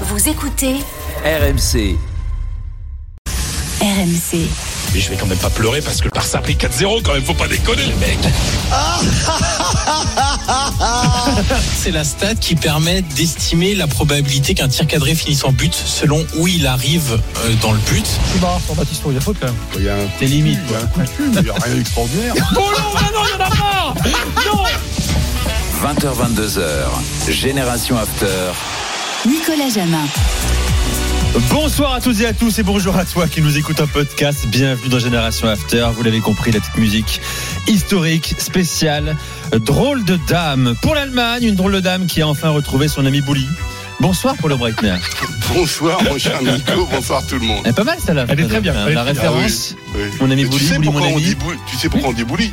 Vous écoutez RMC. RMC. Mais je vais quand même pas pleurer parce que le Barça a pris 4-0 quand même, faut pas déconner les mecs. C'est la stat qui permet d'estimer la probabilité qu'un tir cadré finisse en but selon où il arrive euh, dans le but. C'est marrant sur Baptiste, il y a faute quand même. Il y a un, C'est limite. il y a un coup de cul, mais il n'y a rien d'extraordinaire. Oh non, non, non, il y en a pas Non 20h22h. Génération After. Nicolas Jamin. Bonsoir à toutes et à tous et bonjour à toi qui nous écoute en podcast. Bienvenue dans Génération After. Vous l'avez compris, la petite musique historique, spéciale, drôle de dame. Pour l'Allemagne, une drôle de dame qui a enfin retrouvé son ami Bouli. Bonsoir pour le Breitner. Bonsoir mon cher Nico, bonsoir tout le monde. Elle est pas mal celle-là. Elle est très bien, La référence. Oui. Mon ami Bouli, tu sais Bouli, pourquoi on dit bouli?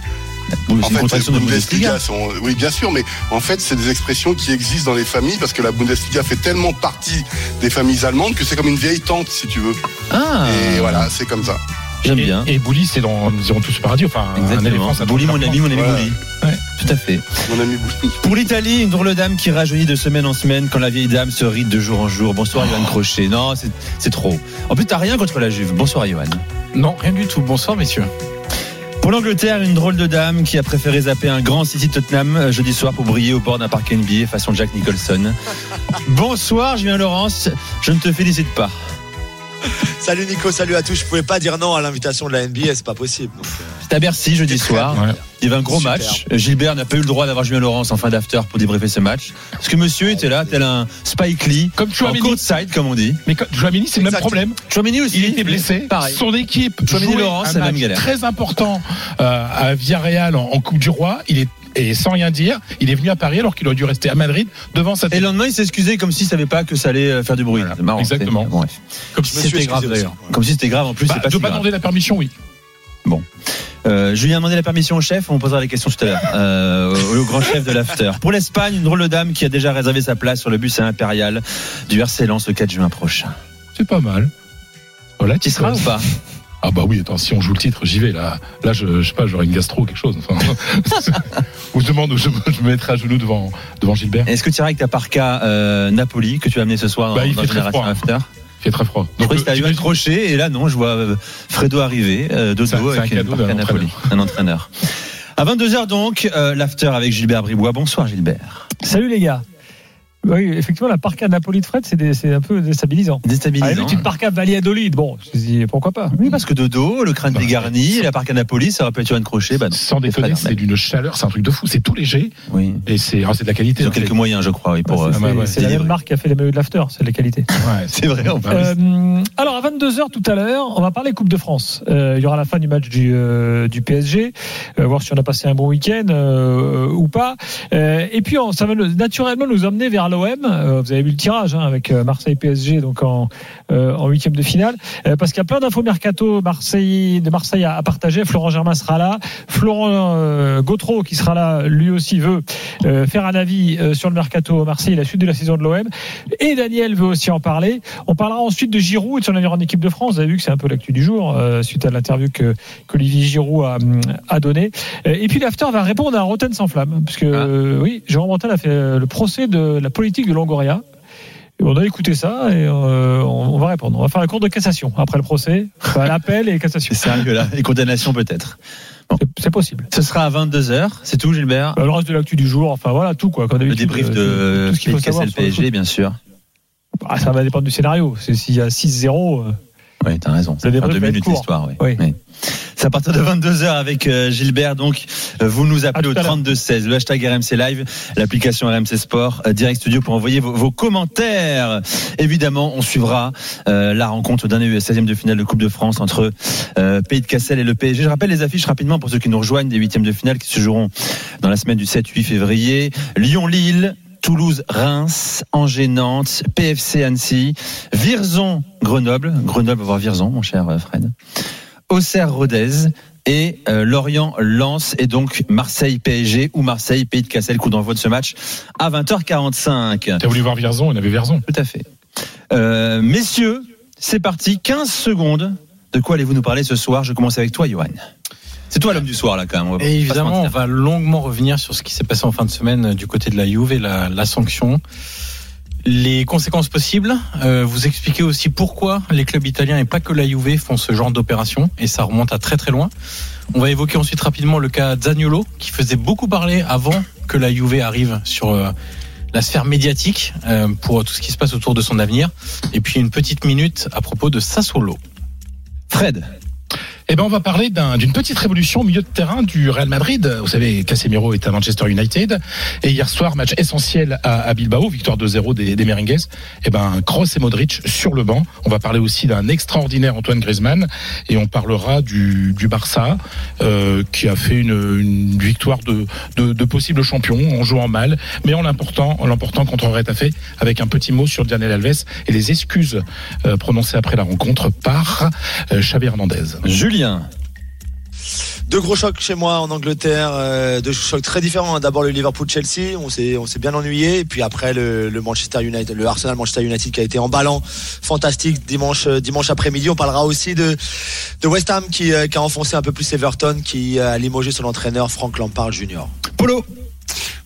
En fait, Bundesliga. sont, oui, bien sûr, mais en fait, c'est des expressions qui existent dans les familles parce que la Bundesliga fait tellement partie des familles allemandes que c'est comme une vieille tante, si tu veux. Ah, Et voilà, c'est comme ça. J'aime bien. Et Bouli, c'est dans Nous irons tous au paradis. Enfin, Exactement. Bouli, mon ami, mon ami Voilà. Bouli. Ouais. Tout à fait. Mon ami bouli. Pour l'Italie, une drôle dame qui rajeunit de semaine en semaine quand la vieille dame se ride de jour en jour. Bonsoir, Johan Crochet. Non, c'est- c'est trop. En plus, t'as rien contre la Juve. Bonsoir, Johan. Non, rien du tout. Bonsoir messieurs. Pour l'Angleterre, une drôle de dame qui a préféré zapper un grand City Tottenham euh, jeudi soir pour briller au bord d'un parc NBA façon Jack Nicholson. Bonsoir, Julien Laurence. Je ne te félicite pas. Salut Nico, salut à tous. Je pouvais pas dire non à l'invitation de la NBA, c'est pas possible. Donc, C'était à Bercy jeudi soir. Ouais. Il y avait un gros Super. match. Gilbert n'a pas eu le droit d'avoir Julien Laurence en fin d'after pour débriefer ce match. Parce que monsieur était là, tel un Spike Lee. Comme En Chouameni. courtside, comme on dit. Mais Chouameni, c'est le même problème. Chouameni aussi. Il était blessé. Pareil. Son équipe Chouameni jouait Laurent, c'est la même galère. très important euh, à Villarreal en, en Coupe du Roi. Il est et sans rien dire, il est venu à Paris alors qu'il aurait dû rester à Madrid devant sa Et le lendemain, il s'est excusé comme s'il savait pas que ça allait euh, faire du bruit. Voilà, C'est marrant. exactement. c'est- bon, bref. Comme si c'était grave d'ailleurs. Comme si c'était grave en plus, Bah, c'est pas de si pas grave. demander la permission, oui. Euh, Julien a demandé la permission au chef, on posera les questions tout à l'heure. Euh, au grand chef de l'after. Pour l'Espagne, une drôle de dame qui a déjà réservé sa place sur le bus à Impérial du RC Lens le 4 juin prochain. C'est pas mal. Voilà, Tu y seras ou pas? Ah bah oui, attends, si on joue le titre, j'y vais là. Là, je, je sais pas, j'aurai une gastro ou quelque chose. Enfin, ou je demande, je, me- je me mettrai à genoux devant devant Gilbert. Est-ce que tu iras avec ta parka euh, Napoli que tu as amené ce soir Bah, dans, il dans fait très froid. After? Il fait très froid. Je croyais que c'était j'imagine- Crochet et là non, je vois euh, Fredo arriver euh, de un- dos un avec cadeau d'un Napoli, un entraîneur. À 22h donc, euh, l'after avec Gilbert Bribois. Bonsoir Gilbert. Salut les gars. Oui, effectivement, la parka Napoli de Fred, c'est un peu déstabilisant. Déstabilisant. limite, une parka Valladolid, bon, je me dis pourquoi pas? Oui, parce que de dos, le crâne Bah, dégarni, la parka Napoli, ça aurait pu être Johan Crochet. Bah non. Sans déconner, c'est d'une chaleur, c'est un truc de fou. C'est tout léger Oui. et c'est ah, c'est de la qualité. Ils ont quelques moyens, je crois, oui, pour. Ouais, euh, c'est ouais, ouais, c'est la même marque qui a fait les maillots de l'after, c'est la qualité. Ouais, C'est vrai, en oui. Euh, alors à 22h tout à l'heure, on va parler Coupe de France. Euh, il y aura la fin du match du, euh, du PSG, euh, voir si on a passé un bon week-end euh, ou pas. Euh, et puis on- ça va naturellement nous emmener vers l'OM. Euh, vous avez vu le tirage hein, avec euh, Marseille PSG donc en en huitième de finale, Euh, parce qu'il y a plein d'infos mercato Marseille de Marseille à, à partager. Florent Germain sera là, Florent euh, Gautreau qui sera là, lui aussi veut euh, faire un avis euh, sur le mercato Marseille, la suite de la saison de l'OM. Et Daniel veut aussi en parler. On parlera ensuite de Giroud et de son avenir en équipe de France. Vous avez vu que c'est un peu l'actu du jour euh, suite à l'interview que qu'Olivier Giroud a, a donné. Euh, Et puis l'after va répondre à Roten sans flamme, parce que euh, oui, Jérôme Roten a fait euh, le procès de la politique de Longoria. Et on a écouté ça et euh, on, on va répondre. On va faire la cour de cassation après le procès, l'appel et cassation. C'est sérieux là. Et condamnation peut-être. C'est- C'est possible. Ce sera à 22h. C'est tout, Gilbert? Euh, Le reste de l'actu du jour, enfin voilà tout quoi. Comme Le débrief euh, de tout ce qu'il faut savoir le PSG, bien sûr. Ah, ça va dépendre du scénario. S'il y a 6-0, euh, Oui, t'as raison. Ça débrief deux minutes. Oui. Oui. Oui. C'est à partir de 22h avec euh, Gilbert. Donc, euh, vous nous appelez au tout à l'heure. 3216, le hashtag RMC Live, l'application RMC Sport, euh, Direct Studio pour envoyer vos, vos commentaires. Évidemment, on suivra euh, la rencontre d'un 16e de finale de Coupe de France entre euh, Pays de Cassel et le PSG. Je rappelle les affiches rapidement pour ceux qui nous rejoignent des huitièmes de finale qui se joueront dans la semaine du 7-8 février. Lyon-Lille. Toulouse, Reims, Angers, Nantes, PFC Annecy, Virzon, Grenoble. Grenoble va voir Virzon, mon cher Fred. Auxerre, Rodez et euh, Lorient, Lens et donc Marseille, PSG ou Marseille, Pays de Cassel. Coup d'envoi de ce match à 20h45. T'as voulu voir Vierzon, on avait Vierzon. Tout à fait. Euh, messieurs, c'est parti. 15 secondes. De quoi allez-vous nous parler ce soir? Je commence avec toi, Johan. C'est toi l'homme du soir, là, quand même. on Et évidemment, on va longuement revenir sur ce qui s'est passé en fin de semaine euh, du côté de la Juve et la, la sanction. Les conséquences possibles, euh, vous expliquez aussi pourquoi les clubs italiens et pas que la Juve font ce genre d'opération et ça remonte à très très loin. On va évoquer ensuite rapidement le cas Zaniolo qui faisait beaucoup parler avant que la Juve arrive sur euh, la sphère médiatique euh, pour tout ce qui se passe autour de son avenir. Et puis une petite minute à propos de Sassuolo. Fred. Eh ben, on va parler d'un- d'une petite révolution au milieu de terrain du Real Madrid. Vous savez, Casemiro est à Manchester United. Et hier soir, match essentiel à, Bilbao, victoire 2-0 des, des Merengues. Eh ben, Kroos et Modric sur le banc. On va parler aussi d'un extraordinaire Antoine Griezmann. Et on parlera du, du Barça, euh, qui a fait une, victoire de, possible champion en jouant mal, mais en l'important, en l'emportant contre Retafe, avec un petit mot sur Daniel Alves et les excuses euh, prononcées après la rencontre par euh, Hernandez. Deux gros chocs chez moi en Angleterre, euh, deux chocs très différents. D'abord le Liverpool-Chelsea, on s'est on s'est bien ennuyé, et puis après le, le Manchester United, le Arsenal Manchester United qui a été emballant, fantastique dimanche euh, dimanche après-midi. On parlera aussi de de West Ham qui, euh, qui a enfoncé un peu plus Everton, qui a limogé son entraîneur Frank Lampard Jr. Polo.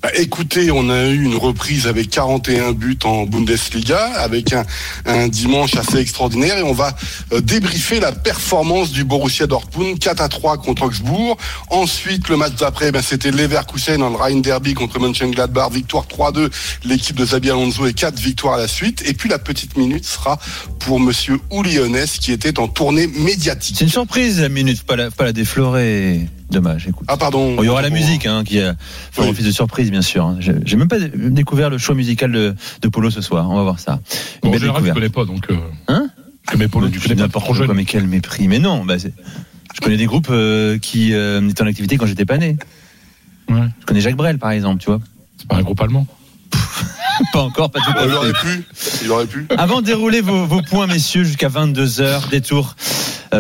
Bah, écoutez, on a eu une reprise avec 41 buts en Bundesliga, avec un, un dimanche assez extraordinaire, et on va euh, débriefer la performance du Borussia Dortmund 4 à 3 contre Augsbourg. Ensuite, le match d'après, ben, c'était Leverkusen le Rhein Derby contre Mönchengladbach, victoire 3-2, l'équipe de Xabi Alonso et 4 victoires à la suite. Et puis la petite minute sera pour Monsieur Ouliones qui était en tournée médiatique. C'est une surprise la minute, pas la, pas la déflorer. Dommage, écoute. Ah pardon. Bon, il y aura la musique hein, qui a fait Oui. office de surprise, bien sûr. hein. J'ai même pas dé- découvert le choix musical de, de Polo ce soir. On va voir ça. Une Bon, en général, je connais pas, donc. Euh, Hein je connais Mais tu connais pas n'importe trop jeune. quoi, mais quel mépris. Mais non, bah, c'est- je connais des groupes euh, qui euh, étaient en activité quand j'étais pas né. Ouais. Je connais Jacques Brel, par exemple, tu vois. C'est pas un groupe allemand. Pas encore, pas tout à Il fait. aurait pu. Il aurait pu. Avant de dérouler vos, vos points, messieurs, jusqu'à 22h, détour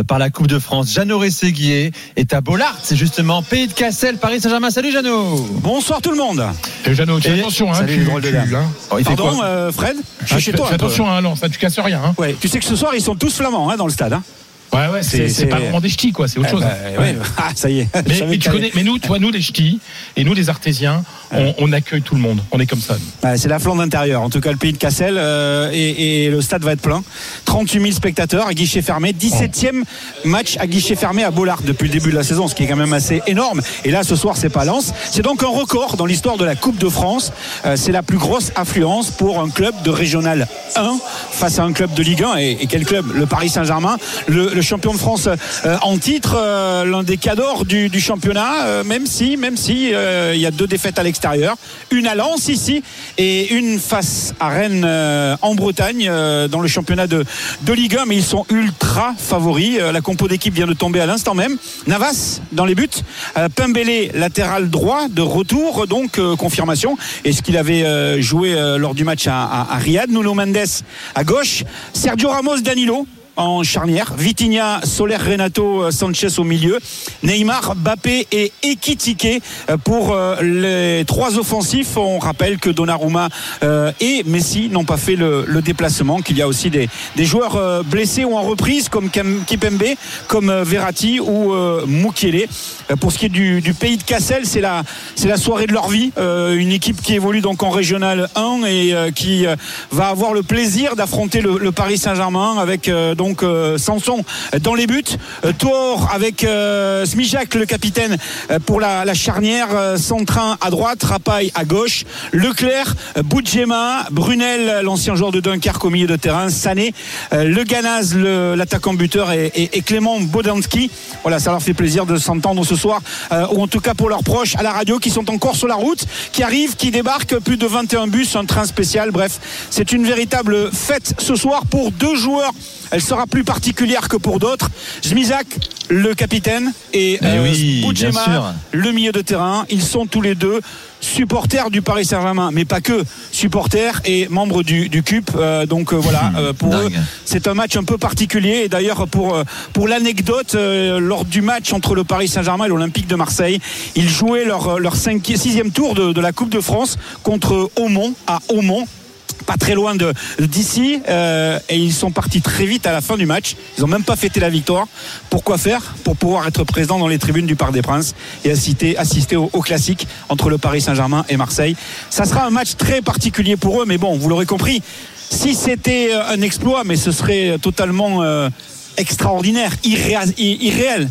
par la Coupe de France. Jeannot Rességuier est à Bollard, c'est justement Pays de Cassel, Paris Saint-Germain. Salut Jeannot Bonsoir tout le monde. Et Jeannot, tu Et- attention, hein. Salut, tu, les drôles de tu- hein. Oh, il fait Pardon, quoi euh, Fred? Je suis Ah, chez fais- toi. Fais attention à un lance, hein, tu casses rien. Hein. Ouais, tu sais que ce soir ils sont tous flamands hein, dans le stade. Ouais, ouais, c'est pas vraiment des ch'tis, quoi, c'est autre Eh chose. ben, ouais. Ah, ça y est. Mais, tu connais, mais nous, toi, nous les ch'tis et nous les artésiens, on, on accueille tout le monde. On est comme ça. Ouais, c'est la flambe d'intérieur. En tout cas, le pays de Cassel euh, et, et le stade va être plein. 38 000 spectateurs à guichet fermé. 17e match à guichet fermé à Bollard depuis le début de la saison, ce qui est quand même assez énorme. Et là, ce soir, c'est pas Lens. C'est donc un record dans l'histoire de la Coupe de France. Euh, c'est la plus grosse affluence pour un club de régional 1 face à un club de Ligue 1. Et, et quel club? Le Paris Saint-Germain, le, le champion de France euh, en titre, euh, l'un des cadors du, championnat, euh, même si, même si il y a deux défaites à l'extérieur, une à Lens ici et une face à Rennes en Bretagne dans le championnat de, de Ligue 1, mais ils sont ultra favoris. La compo d'équipe vient de tomber à l'instant même. Navas dans les buts, Pembele latéral droit de retour, donc confirmation. Et ce qu'il avait joué lors du match à, à, à Nuno Mendes à gauche, Sergio Ramos, Danilo en charnière, Vitinha, Soler, Renato, euh, Sanchez au milieu, Neymar, Bappé et Ekitike euh, pour euh, les trois offensifs. On rappelle que Donnarumma et Messi n'ont pas fait le, déplacement, qu'il y a aussi des, joueurs blessés ou en reprise comme Kipembe, comme Verratti ou Mukiele. Pour ce qui est du, pays de Cassel, c'est la, soirée de leur vie. Une équipe qui évolue donc en régional 1 et qui va avoir le plaisir d'affronter le, Paris Saint-Germain avec donc euh, Sanson dans les buts, euh, Thor avec euh, Smijak le capitaine pour la, charnière, Centrin à droite, Rapaille à gauche, Leclerc, Boudjema, Brunel l'ancien joueur de Dunkerque au milieu de terrain, Sané, Le Ganaz l'attaquant buteur et, Clément Bodanski. Voilà, ça leur fait plaisir de s'entendre ce soir, ou en tout cas pour leurs proches à la radio qui sont encore sur la route, qui arrivent, qui débarquent, plus de 21 bus, un train spécial. Bref, c'est une véritable fête ce soir pour deux joueurs. Sera plus particulière que pour d'autres. Zmizak, le capitaine, et oui, Boudjema, bien sûr. le milieu de terrain. Ils sont tous les deux supporters du Paris Saint-Germain, mais pas que supporters et membres du, du CUP. Euh, donc euh, voilà, Hmm, euh, pour dingue. eux, c'est un match un peu particulier. Et d'ailleurs, pour, euh, pour l'anecdote, euh, lors du match entre le Paris Saint-Germain et l'Olympique de Marseille, ils jouaient leur, leur sixième tour de, de la Coupe de France contre Aumont, à Aumont. Pas très loin d'ici, euh, et ils sont partis très vite à la fin du match. Ils ont même pas fêté la victoire. Pourquoi faire? Pour pouvoir être présent dans les tribunes du Parc des Princes et assister, assister au, classique entre le Paris Saint-Germain et Marseille. Ça sera un match très particulier pour eux, mais bon, vous l'aurez compris. Si c'était euh, un exploit, mais ce serait totalement euh, extraordinaire, irréel,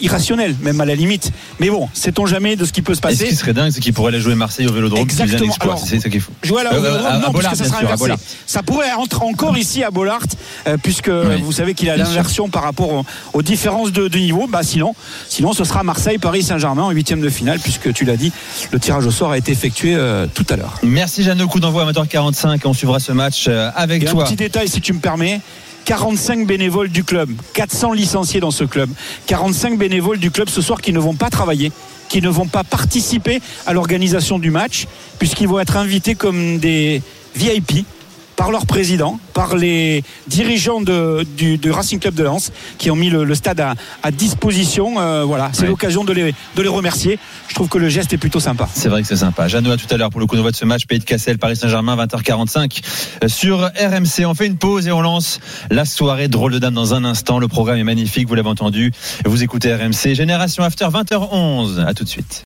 irrationnel, même à la limite. Mais bon, sait-on jamais de ce qui peut se Et ce passer qui serait dingue, c'est qu'ils pourraient aller jouer Marseille au Vélodrome. Exactement. C'est ça qu'il faut. Jouer à la- Euh, au Vélodrome, à- à non, Bollard, parce que ça sera sûr, à inversé. Ça pourrait rentrer encore ici à Bollard, euh, puisque vous savez qu'il a l'inversion par rapport aux, aux différences de, de niveau. Bah sinon, sinon ce sera Marseille, Paris Saint-Germain en huitième de finale, puisque tu l'as dit, le tirage au sort a été effectué euh, tout à l'heure. Merci Jeannot, coup d'envoi amateur 45. On suivra ce match avec Et un toi. petit détail, si tu me permets. 45 bénévoles du club, 400 licenciés dans ce club, 45 bénévoles du club ce soir qui ne vont pas travailler, qui ne vont pas participer à l'organisation du match, puisqu'ils vont être invités comme des VIP par leur président, par les dirigeants de, du, de Racing Club de Lens, qui ont mis le, le stade à, à disposition. Euh, voilà, c'est Ouais. l'occasion de les, de les remercier. Je trouve que le geste est plutôt sympa. C'est vrai que c'est sympa. Jeannot, à tout à l'heure pour le coup de ce match. Pays de Cassel, Paris Saint-Germain, 20h45 euh, sur RMC. On fait une pause et on lance la soirée drôle de dame dans un instant. Le programme est magnifique, vous l'avez entendu. Vous écoutez RMC. Génération After, 20h11. À tout de suite.